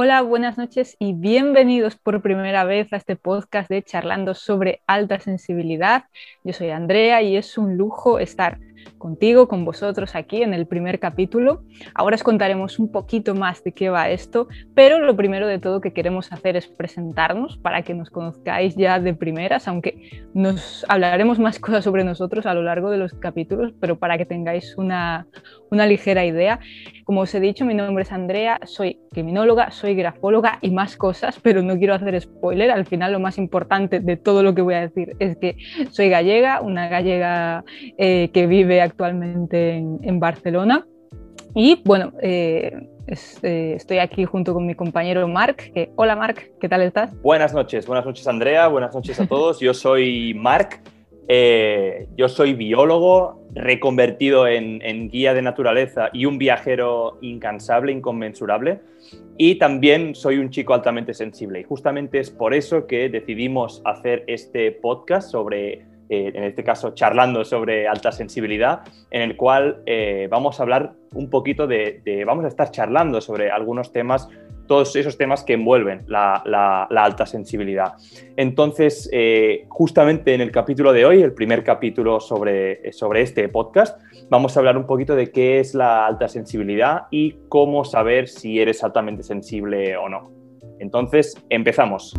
Hola, buenas noches y bienvenidos por primera vez a este podcast de Charlando sobre alta sensibilidad. Yo soy Andrea y es un lujo estar contigo, con vosotros aquí en el primer capítulo. Ahora os contaremos un poquito más de qué va esto, pero lo primero de todo que queremos hacer es presentarnos para que nos conozcáis ya de primeras, aunque nos hablaremos más cosas sobre nosotros a lo largo de los capítulos, pero para que tengáis una, una ligera idea. Como os he dicho, mi nombre es Andrea, soy criminóloga, soy grafóloga y más cosas, pero no quiero hacer spoiler. Al final lo más importante de todo lo que voy a decir es que soy gallega, una gallega eh, que vive actualmente en, Barcelona. Y bueno, eh, eh, estoy aquí junto con mi compañero Marc. hola Marc, ¿qué tal estás? Buenas noches, buenas noches Andrea, buenas noches a todos. Yo soy Marc, eh, yo soy biólogo, reconvertido en, en, guía de naturaleza y un viajero incansable, inconmensurable. Y también soy un chico altamente sensible. Y justamente es por eso que decidimos hacer este podcast sobre eh, en este caso charlando sobre alta sensibilidad, en el cual eh, vamos a hablar un poquito de, vamos a estar charlando sobre algunos temas, todos esos temas que envuelven la, alta sensibilidad. Entonces, eh, justamente en el capítulo de hoy, el primer capítulo sobre, sobre este podcast, vamos a hablar un poquito de qué es la alta sensibilidad y cómo saber si eres altamente sensible o no. Entonces, empezamos.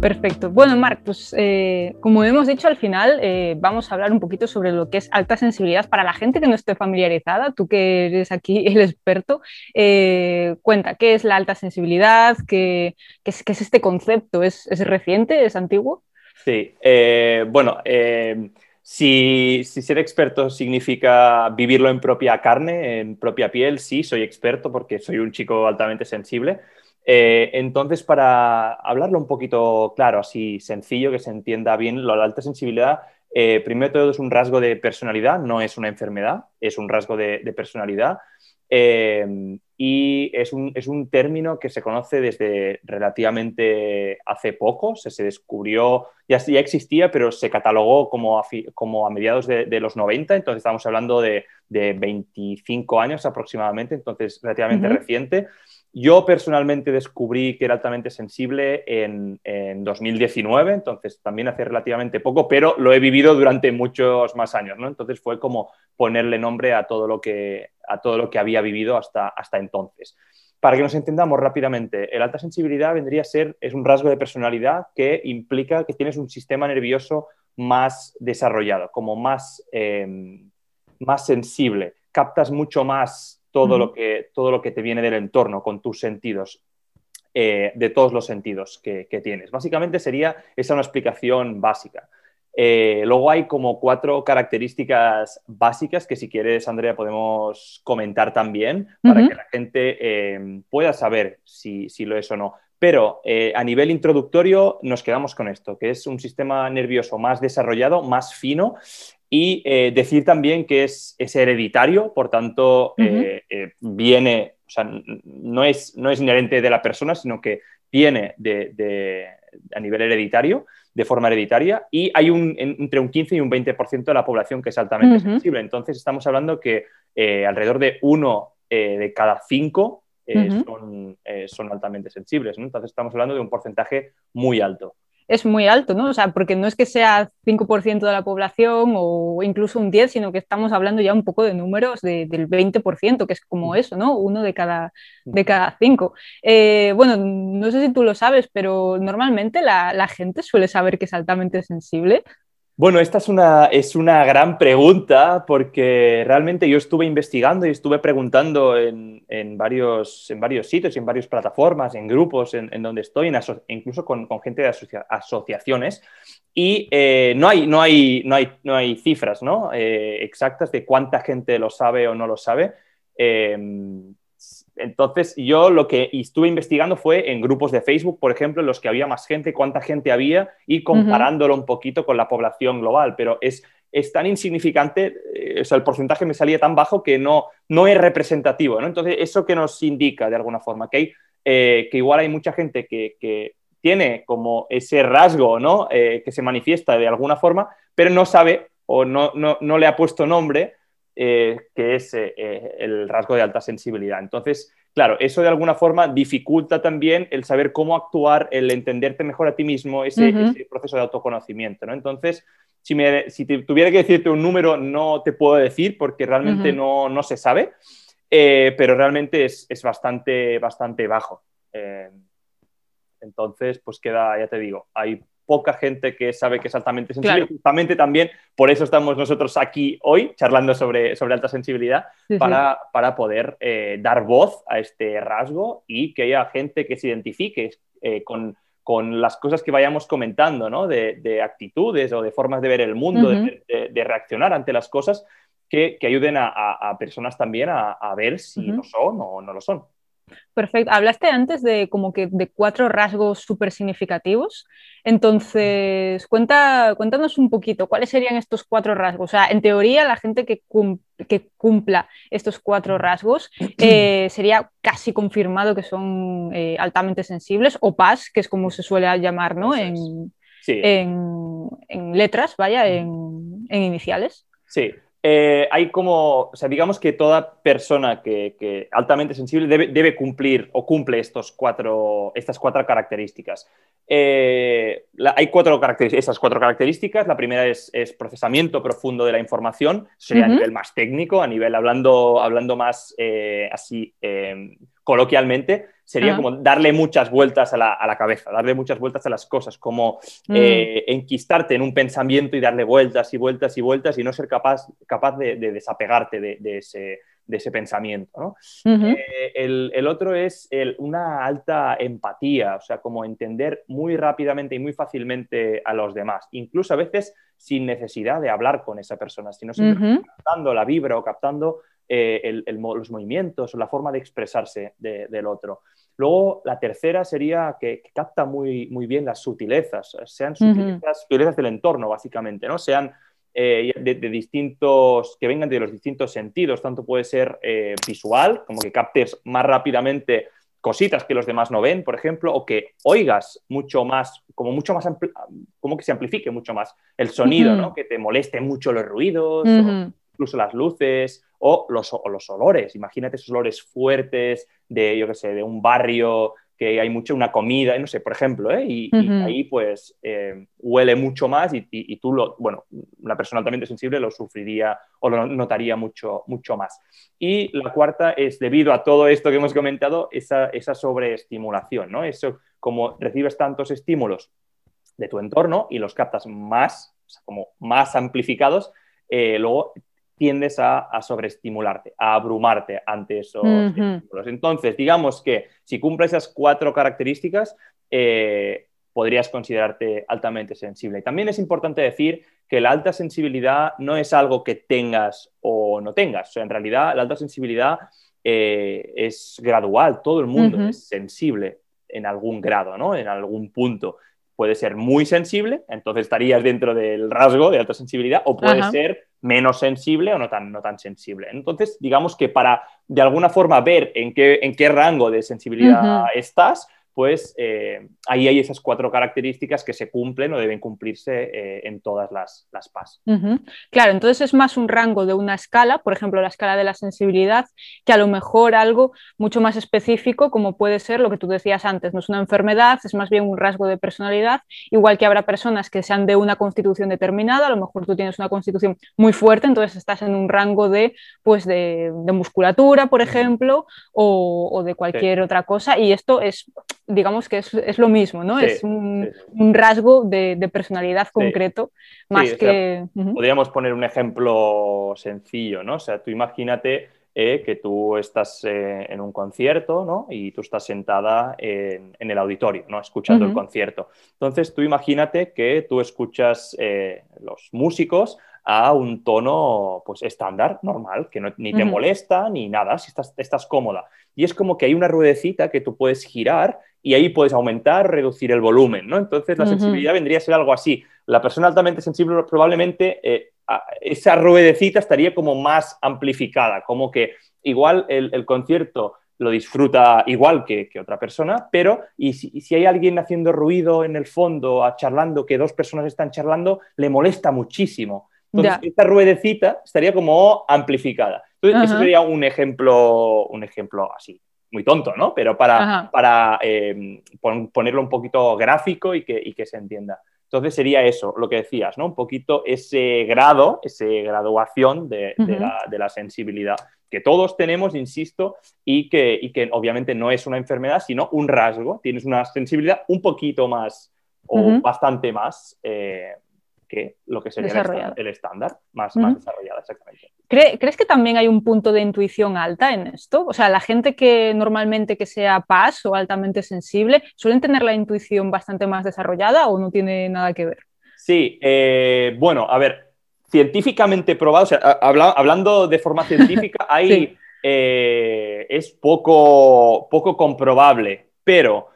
Perfecto. Bueno, Marc, pues eh, como hemos dicho al final, eh, vamos a hablar un poquito sobre lo que es alta sensibilidad para la gente que no esté familiarizada. Tú que eres aquí el experto, eh, cuenta, ¿qué es la alta sensibilidad? ¿Qué, es, este concepto? ¿Es, reciente? ¿Es antiguo? Sí, bueno, si, si, ser experto significa vivirlo en propia carne, en propia piel, sí, soy experto porque soy un chico altamente sensible. Eh, entonces, para hablarlo un poquito claro, así sencillo, que se entienda bien, la alta sensibilidad, eh, primero todo es un rasgo de personalidad, no es una enfermedad, es un rasgo de, personalidad. Eh, y es un, término que se conoce desde relativamente hace poco, se, descubrió, ya, ya, existía, pero se catalogó como a, como a mediados de, los 90, entonces estamos hablando de, 25 años aproximadamente, entonces relativamente reciente. Yo personalmente descubrí que era altamente sensible en, 2019, entonces también hace relativamente poco, pero lo he vivido durante muchos más años, ¿no? Entonces fue como ponerle nombre a todo lo que, a todo lo que había vivido hasta, hasta entonces. Para que nos entendamos rápidamente, el alta sensibilidad vendría a ser, es un rasgo de personalidad que implica que tienes un sistema nervioso más desarrollado, como más, eh, más sensible, captas mucho más todo, lo que, todo lo que te viene del entorno con tus sentidos, eh, de todos los sentidos que, tienes. Básicamente sería esa una explicación básica. Eh, luego hay como cuatro características básicas que si quieres, Andrea, podemos comentar también para que la gente eh, pueda saber si, si, lo es o no. Pero a nivel introductorio nos quedamos con esto, que es un sistema nervioso más desarrollado, más fino y eh, decir también que es, hereditario, por tanto, eh, eh, viene, o sea, no es, no es inherente de la persona, sino que viene de, a nivel hereditario, de forma hereditaria, y hay un, entre un 15 y un 20% de la población que es altamente sensible. Entonces, estamos hablando que alrededor de uno de cada cinco son, son, altamente sensibles. Entonces, estamos hablando de un porcentaje muy alto es muy alto, ¿no? O sea, porque no es que sea 5% de la población o incluso un 10, sino que estamos hablando ya un poco de números del 20%, que es como eso, ¿no? Uno de cada, de cada cinco. Eh, bueno, no sé si tú lo sabes, pero normalmente la, la gente suele saber que es altamente sensible. Bueno, esta es una, es una gran pregunta porque realmente yo estuve investigando y estuve preguntando en, varios, en varios sitios, en varias plataformas, en grupos en, donde estoy, incluso con, gente de asociaciones, y eh, no, hay, no, hay, no, hay, no hay cifras ¿no? Eh, exactas de cuánta gente lo sabe o no lo sabe. Eh, entonces, yo lo que estuve investigando fue en grupos de Facebook, por ejemplo, en los que había más gente, cuánta gente había y comparándolo un poquito con la población global, pero es, es tan insignificante, eh, o sea, el porcentaje me salía tan bajo que no, no es representativo, ¿no? Entonces, eso que nos indica de alguna forma, que, hay, eh, que igual hay mucha gente que, que tiene como ese rasgo, ¿no? Eh, que se manifiesta de alguna forma, pero no sabe o no, no, no le ha puesto nombre que es el rasgo de alta sensibilidad. Entonces, claro, eso de alguna forma dificulta también el saber cómo actuar, el entenderte mejor a ti mismo, ese, proceso de autoconocimiento, ¿no? Entonces, si, me, si tuviera que decirte un número, no te puedo decir porque realmente no, no, se sabe, eh, pero realmente es, es, bastante, bastante bajo. Eh, entonces, pues queda, ya te digo, hay poca gente que sabe que es altamente sensible. Justamente también por eso estamos nosotros aquí hoy charlando sobre, sobre alta sensibilidad, para, para, poder eh, dar voz a este rasgo y que haya gente que se identifique con con las cosas que vayamos comentando, ¿no? de, actitudes o de formas de ver el mundo, de, reaccionar ante las cosas, que, ayuden a, personas también a, ver si lo son o no lo son. Perfecto. Hablaste antes de como que de cuatro rasgos súper significativos. Entonces, cuenta, cuéntanos un poquito, ¿cuáles serían estos cuatro rasgos? O sea, en teoría, la gente que, que cumpla estos cuatro rasgos eh, sería casi confirmado que son eh, altamente sensibles o PAS, que es como se suele llamar, ¿no? En, en, letras, vaya, en, en iniciales. Sí, eh, hay como, o sea, digamos que toda persona que, altamente sensible debe, cumplir o cumple estos cuatro, estas cuatro características. Eh, hay cuatro características, esas cuatro características. La primera es, procesamiento profundo de la información, sería a nivel más técnico, a nivel hablando, hablando más eh, así coloquialmente sería como darle muchas vueltas a la, cabeza, darle muchas vueltas a las cosas, como mm. eh, enquistarte en un pensamiento y darle vueltas y vueltas y vueltas y no ser capaz, capaz de, desapegarte de, ese, de, ese, pensamiento. Eh, el, otro es una alta empatía, o sea, como entender muy rápidamente y muy fácilmente a los demás, incluso a veces sin necesidad de hablar con esa persona, sino simplemente captando la vibra o captando eh, los movimientos o la forma de expresarse del otro. Luego, la tercera sería que, capta muy, muy bien las sutilezas, sean sutilezas, del entorno, básicamente, ¿no? Sean eh, de, distintos, que vengan de los distintos sentidos, tanto puede ser eh, visual, como que captes más rápidamente cositas que los demás no ven, por ejemplo, o que oigas mucho más, como mucho más, como que se amplifique mucho más el sonido, ¿no? Que te moleste mucho los ruidos, incluso las luces, o los, los olores. Imagínate esos olores fuertes de, yo qué sé, de un barrio que hay mucho una comida, no sé, por ejemplo, ¿eh? y, ahí pues eh, huele mucho más y, tú, lo, bueno, una persona altamente sensible lo sufriría o lo notaría mucho, mucho más. Y la cuarta es, debido a todo esto que hemos comentado, esa, esa sobreestimulación, ¿no? Eso, como recibes tantos estímulos de tu entorno y los captas más, como más amplificados, eh, luego tiendes a, sobreestimularte, a abrumarte ante esos estímulos. Entonces, digamos que si cumples esas cuatro características, eh, podrías considerarte altamente sensible. Y también es importante decir que la alta sensibilidad no es algo que tengas o no tengas. O sea, en realidad, la alta sensibilidad eh, es gradual. Todo el mundo es sensible en algún grado, ¿no? En algún punto puede ser muy sensible, entonces estarías dentro del rasgo de alta sensibilidad, o puede ser menos sensible o no tan, no tan sensible. Entonces, digamos que para de alguna forma ver en qué, en qué rango de sensibilidad estás, pues eh, ahí hay esas cuatro características que se cumplen o deben cumplirse eh, en todas las, las PAS. Claro, entonces es más un rango de una escala, por ejemplo, la escala de la sensibilidad, que a lo mejor algo mucho más específico, como puede ser lo que tú decías antes, no es una enfermedad, es más bien un rasgo de personalidad, igual que habrá personas que sean de una constitución determinada, a lo mejor tú tienes una constitución muy fuerte, entonces estás en un rango de, pues de, musculatura, por ejemplo, o, de cualquier otra cosa, y esto es digamos que es, lo mismo, ¿no? es un, rasgo de, personalidad concreto, más que... Podríamos poner un ejemplo sencillo, ¿no? O sea, tú imagínate eh, que tú estás eh, en un concierto, ¿no? Y tú estás sentada en, el auditorio, ¿no? Escuchando el concierto. Entonces, tú imagínate que tú escuchas eh, los músicos a un tono pues estándar, normal, que no, ni te molesta ni nada, si estás, estás cómoda. Y es como que hay una ruedecita que tú puedes girar y ahí puedes aumentar reducir el volumen, ¿no? Entonces la sensibilidad vendría a ser algo así. La persona altamente sensible probablemente eh, esa ruedecita estaría como más amplificada, como que igual el, concierto lo disfruta igual que, otra persona, pero y si, hay alguien haciendo ruido en el fondo, charlando, que dos personas están charlando, le molesta muchísimo. Entonces, esta ruedecita estaría como amplificada. Entonces, eso sería un ejemplo, un ejemplo así, muy tonto, ¿no? Pero para, para eh, ponerlo un poquito gráfico y que, y que se entienda. Entonces sería eso, lo que decías, ¿no? Un poquito ese grado, esa graduación de, la, sensibilidad que todos tenemos, insisto, y que, y que, obviamente no es una enfermedad, sino un rasgo. Tienes una sensibilidad un poquito más o bastante más eh, que lo que sería el estándar, más, más desarrollada, exactamente. ¿Crees que también hay un punto de intuición alta en esto? O sea, la gente que normalmente que sea paz o altamente sensible, ¿suelen tener la intuición bastante más desarrollada o no tiene nada que ver? Sí, eh, bueno, a ver, científicamente probado, o sea, hablando de forma científica, hay, eh, es poco, poco comprobable, pero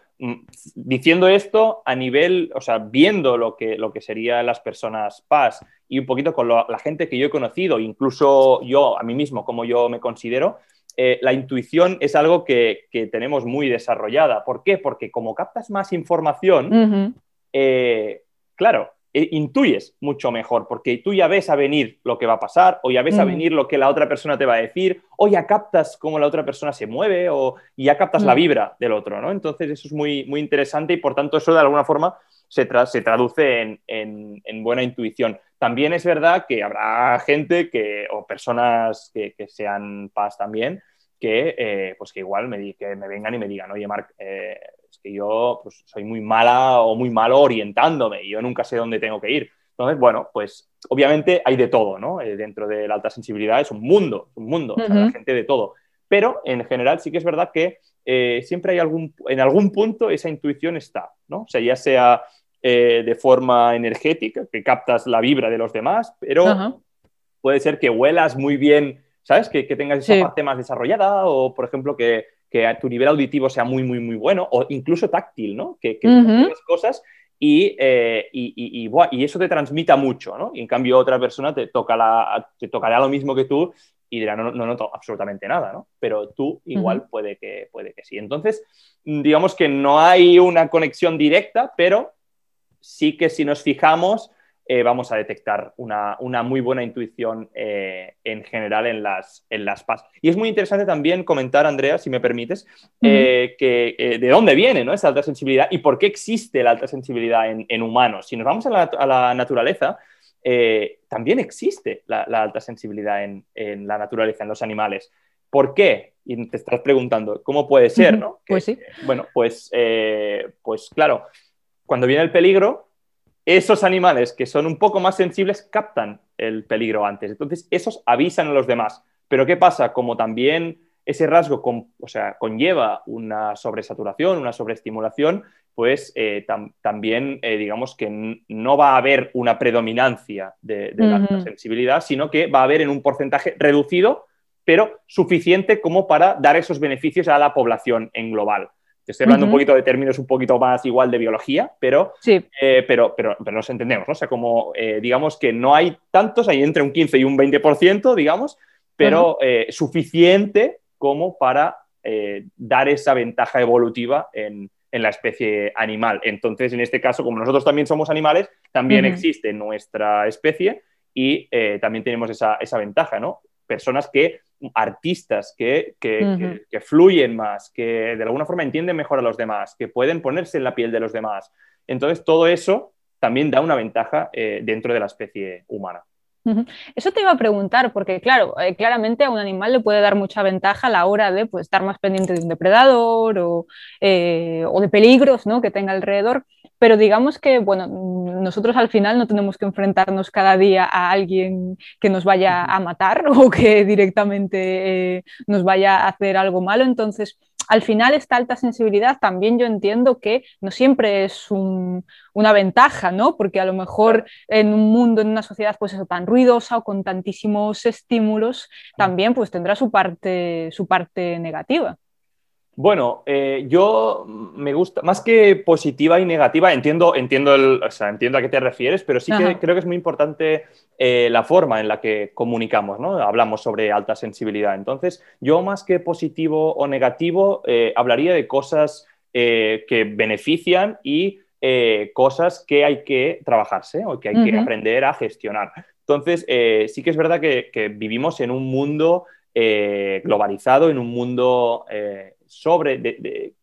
diciendo esto a nivel, o sea, viendo lo que, lo que serían las personas paz y un poquito con la gente que yo he conocido, incluso yo a mí mismo, como yo me considero, eh, la intuición es algo que, tenemos muy desarrollada. ¿Por qué? Porque como captas más información, eh, claro, e intuyes mucho mejor, porque tú ya ves a venir lo que va a pasar, o ya ves a mm. venir lo que la otra persona te va a decir, o ya captas cómo la otra persona se mueve, o ya captas la mm. vibra del otro, ¿no? Entonces eso es muy, muy interesante y por tanto eso de alguna forma se, se traduce en, en, buena intuición. También es verdad que habrá gente que, o personas que, que sean paz también, que, eh, pues que igual me, que me vengan y me digan, oye, Marc, eh, que yo pues, soy muy mala o muy malo orientándome y yo nunca sé dónde tengo que ir. Entonces, bueno, pues obviamente hay de todo, ¿no? Eh, dentro de la alta sensibilidad es un mundo, un mundo, o sea, la gente de todo. Pero en general sí que es verdad que eh, siempre hay algún, en algún punto esa intuición está, ¿no? O sea, ya sea eh, de forma energética, que captas la vibra de los demás, pero puede ser que huelas muy bien, ¿sabes? Que, que tengas esa parte más desarrollada o, por ejemplo, que que tu nivel auditivo sea muy, muy, muy bueno, o incluso táctil, ¿no? Que, que cosas y, eh, y, y, eso te transmita mucho, ¿no? Y en cambio otra persona te, toca la, te tocará lo mismo que tú y dirá, no, no noto absolutamente nada, ¿no? Pero tú igual puede, que, puede que sí. Entonces, digamos que no hay una conexión directa, pero sí que si nos fijamos, eh, vamos a detectar una, muy buena intuición eh, en general en las, en las PAS. Y es muy interesante también comentar, Andrea, si me permites, eh, que, de dónde viene ¿no? esa alta sensibilidad y por qué existe la alta sensibilidad en, humanos. Si nos vamos a la, naturaleza, también existe la, alta sensibilidad en, la naturaleza, en los animales. ¿Por qué? Y te estás preguntando, ¿cómo puede ser? ¿no? Pues sí. Bueno, pues, pues claro, cuando viene el peligro, esos animales que son un poco más sensibles captan el peligro antes. Entonces, esos avisan a los demás. Pero ¿qué pasa? Como también ese rasgo o sea, conlleva una sobresaturación, una sobreestimulación, pues eh, también eh, digamos que no va a haber una predominancia de, la sensibilidad, sino que va a haber en un porcentaje reducido, pero suficiente como para dar esos beneficios a la población en global estoy hablando un poquito de términos un poquito más igual de biología, pero, eh, pero, pero, pero, nos entendemos, ¿no? O sea, como eh, digamos que no hay tantos, hay entre un 15 y un 20%, digamos, pero eh, suficiente como para dar esa ventaja evolutiva en, la especie animal. Entonces, en este caso, como nosotros también somos animales, también existe nuestra especie y también tenemos esa, esa ventaja, ¿no? Personas que artistas que, fluyen más, que de alguna forma entienden mejor a los demás, que pueden ponerse en la piel de los demás. Entonces, todo eso también da una ventaja eh, dentro de la especie humana. Eso te iba a preguntar, porque claro, eh, claramente a un animal le puede dar mucha ventaja a la hora de pues, estar más pendiente de un depredador o, eh, o de peligros ¿no? que tenga alrededor pero digamos que, bueno, nosotros al final no tenemos que enfrentarnos cada día a alguien que nos vaya a matar o que directamente eh, nos vaya a hacer algo malo, entonces al final esta alta sensibilidad también yo entiendo que no siempre es una ventaja, ¿no? Porque a lo mejor en un mundo, en una sociedad pues eso, tan ruidosa o con tantísimos estímulos, también pues tendrá su parte, su parte negativa. Bueno, eh, yo me gusta, más que positiva y negativa, entiendo, entiendo, el, entiendo a qué te refieres, pero sí que creo que es muy importante eh, la forma en la que comunicamos, ¿no? Hablamos sobre alta sensibilidad. Entonces, yo más que positivo o negativo, eh, hablaría de cosas que benefician y cosas que hay que trabajarse o que hay que aprender a gestionar. Entonces, sí que es verdad que, vivimos en un mundo eh, globalizado, en un mundo eh, sobre,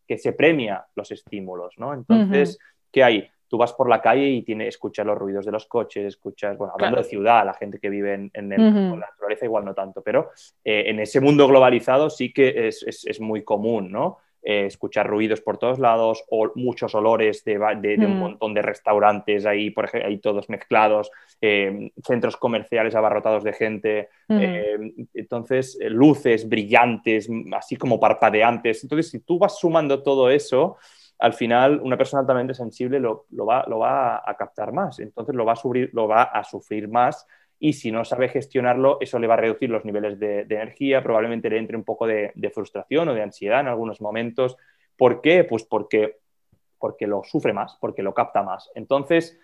que se premia los estímulos, ¿no? Entonces, ¿qué hay? Tú vas por la calle y tienes, escuchas los ruidos de los coches, escuchas, bueno, hablando de ciudad, la gente que vive en, la naturaleza igual no tanto, pero en ese mundo globalizado sí que es, es muy común, ¿no? Eh, escuchar ruidos por todos lados, o muchos olores de, un mm. montón de restaurantes ahí, por ejemplo, ahí todos mezclados, eh, centros comerciales abarrotados de gente, eh, entonces luces brillantes, así como parpadeantes. Entonces, si tú vas sumando todo eso, al final una persona altamente sensible lo, va, lo va, a captar más, entonces lo va a, sufrir, lo va a sufrir más y si no sabe gestionarlo, eso le va a reducir los niveles de, energía, probablemente le entre un poco de, frustración o de ansiedad en algunos momentos. ¿Por qué? Pues porque, porque lo sufre más, porque lo capta más. Entonces,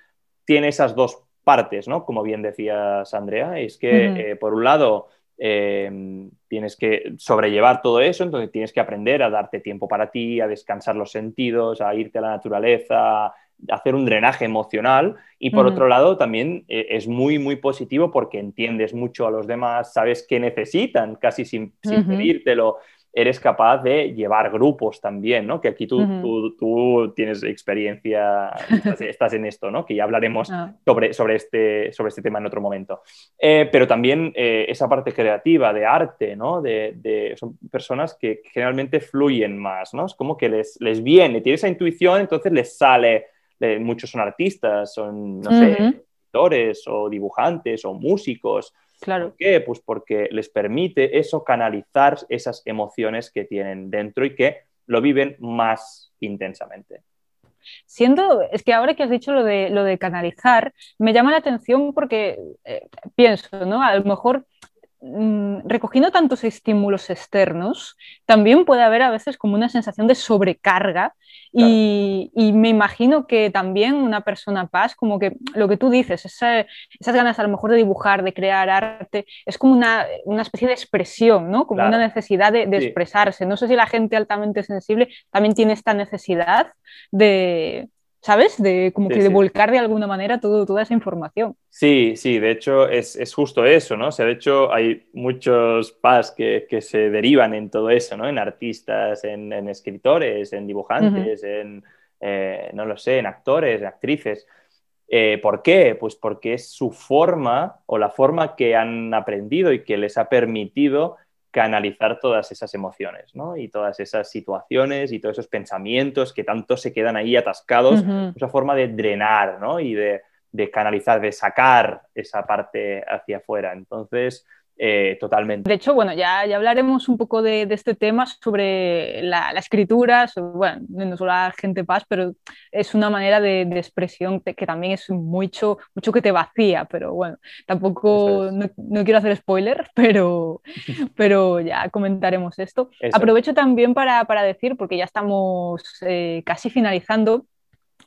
tiene esas dos partes, ¿no? Como bien decías, Andrea, es que, eh, por un lado, eh, tienes que sobrellevar todo eso, entonces tienes que aprender a darte tiempo para ti, a descansar los sentidos, a irte a la naturaleza, hacer un drenaje emocional y por otro lado también eh, es muy muy positivo porque entiendes mucho a los demás, sabes qué necesitan casi sin, pedírtelo, eres capaz de llevar grupos también, ¿no? Que aquí tú, tú, tienes experiencia, estás, en esto, ¿no? Que ya hablaremos ah. sobre, sobre, este, sobre este tema en otro momento. Eh, pero también eh, esa parte creativa, de arte, ¿no? De, son personas que generalmente fluyen más, ¿no? Es como que les, les viene, tiene esa intuición, entonces les sale muchos son artistas, son, no sé, escritores o dibujantes o músicos. Claro. ¿Por qué? Pues porque les permite eso canalizar esas emociones que tienen dentro y que lo viven más intensamente. Siendo, es que ahora que has dicho lo de, lo de canalizar, me llama la atención porque eh, pienso, ¿no? A lo mejor recogiendo tantos estímulos externos, también puede haber a veces como una sensación de sobrecarga y, me imagino que también una persona paz, como que lo que tú dices, esas ganas a lo mejor de dibujar, de crear arte, es como una, especie de expresión, ¿no? Como una necesidad de, expresarse. No sé si la gente altamente sensible también tiene esta necesidad de, ¿sabes? De como que de volcar de alguna manera todo, toda esa información. Sí, sí, de hecho es, es, justo eso, ¿no? O sea, de hecho hay muchos PAS que, que se derivan en todo eso, ¿no? En artistas, en, en escritores, en dibujantes, en, eh, no lo sé, en actores, en actrices. Eh, ¿Por qué? Pues porque es su forma o la forma que han aprendido y que les ha permitido canalizar todas esas emociones, ¿no? Y todas esas situaciones y todos esos pensamientos que tanto se quedan ahí atascados, esa forma de drenar, ¿no? Y de, de, canalizar, de sacar esa parte hacia afuera. Entonces, eh, totalmente. De hecho, bueno, ya, ya hablaremos un poco de, este tema sobre la, escritura, bueno, no solo la gente paz, pero es una manera de, expresión que también es mucho, mucho que te vacía, pero bueno, tampoco, no, quiero hacer spoiler, pero, pero ya comentaremos esto. Aprovecho también para, para, decir, porque ya estamos eh, casi finalizando,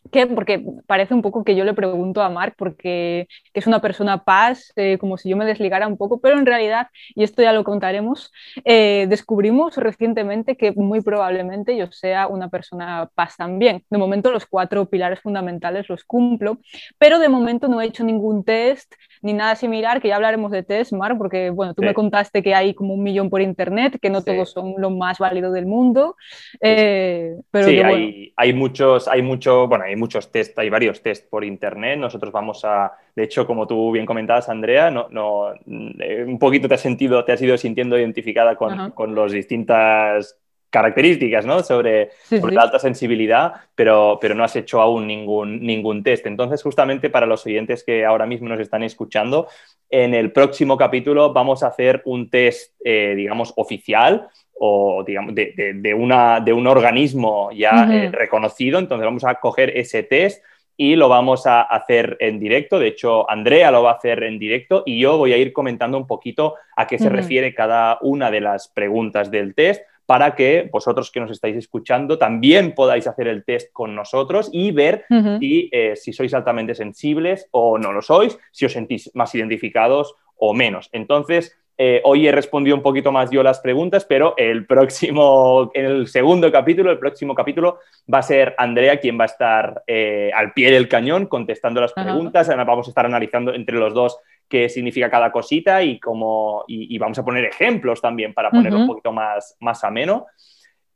¿Qué? Porque parece un poco que yo le pregunto a Mark porque es una persona paz, eh, como si yo me desligara un poco, pero en realidad, y esto ya lo contaremos, eh, descubrimos recientemente que muy probablemente yo sea una persona paz también. De momento los cuatro pilares fundamentales los cumplo, pero de momento no he hecho ningún test ni nada similar, que ya hablaremos de test, Mark, porque bueno, tú me contaste que hay como un millón por internet, que no todos son lo más válido del mundo. Eh, pero sí, hay, hay, muchos, hay mucho, bueno, hay muchos test, hay varios test por internet. Nosotros vamos a, de hecho, como tú bien comentabas, Andrea, no, no, eh, un poquito te has sentido, te has ido sintiendo identificada con, con las distintas características ¿no? sobre, la alta sensibilidad, pero, pero no has hecho aún ningún, ningún test. Entonces, justamente para los oyentes que ahora mismo nos están escuchando, en el próximo capítulo vamos a hacer un test, eh, digamos, oficial o digamos, de, de, una, de un organismo ya eh, reconocido. Entonces vamos a coger ese test y lo vamos a hacer en directo. De hecho, Andrea lo va a hacer en directo y yo voy a ir comentando un poquito a qué se refiere cada una de las preguntas del test para que vosotros que nos estáis escuchando también podáis hacer el test con nosotros y ver si, eh, si sois altamente sensibles o no lo sois, si os sentís más identificados o menos. Entonces, eh, hoy he respondido un poquito más yo las preguntas, pero el próximo, en el segundo capítulo, el próximo capítulo va a ser Andrea quien va a estar eh, al pie del cañón contestando las preguntas. Además, vamos a estar analizando entre los dos qué significa cada cosita y, cómo, y, vamos a poner ejemplos también para ponerlo un poquito más, más ameno.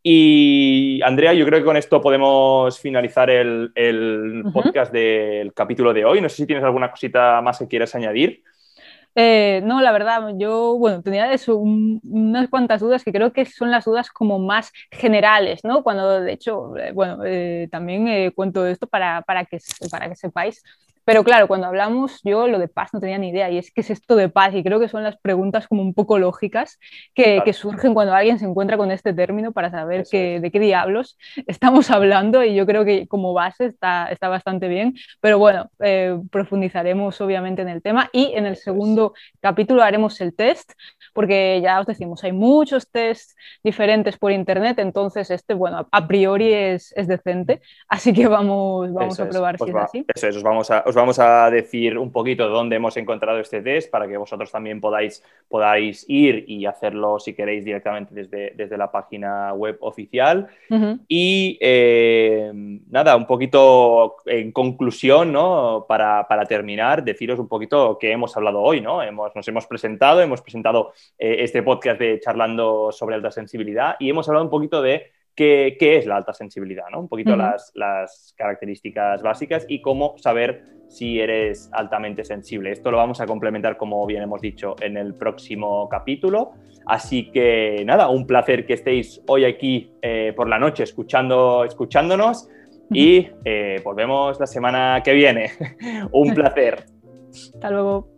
Y Andrea, yo creo que con esto podemos finalizar el, podcast del capítulo de hoy. No sé si tienes alguna cosita más que quieras añadir. Eh, no, la verdad, yo, bueno, tenía eso, unas cuantas dudas que creo que son las dudas como más generales, ¿no? Cuando, de hecho, eh, bueno, eh, también cuento esto para, para, que, para que sepáis pero claro, cuando hablamos, yo lo de paz no tenía ni idea, y es que es esto de paz, y creo que son las preguntas como un poco lógicas que, que surgen cuando alguien se encuentra con este término para saber que, de qué diablos estamos hablando, y yo creo que como base está, está bastante bien, pero bueno, eh, profundizaremos obviamente en el tema, y en el segundo capítulo haremos el test, porque ya os decimos, hay muchos tests diferentes por internet, entonces este, bueno, a priori es, es decente, así que vamos, vamos a probar si es así. Eso es, os vamos a vamos a decir un poquito dónde hemos encontrado este test para que vosotros también podáis, podáis ir y hacerlo si queréis directamente desde, desde la página web oficial. Y eh, nada, un poquito en conclusión, ¿no? Para, terminar, deciros un poquito qué hemos hablado hoy, ¿no? Hemos, nos hemos presentado, hemos presentado eh, este podcast de charlando sobre alta sensibilidad y hemos hablado un poquito de qué, es la alta sensibilidad, ¿no? Un poquito las, las, características básicas y cómo saber si eres altamente sensible. Esto lo vamos a complementar, como bien hemos dicho, en el próximo capítulo. Así que nada, un placer que estéis hoy aquí eh, por la noche escuchando, escuchándonos y eh, volvemos la semana que viene. un placer. Hasta luego.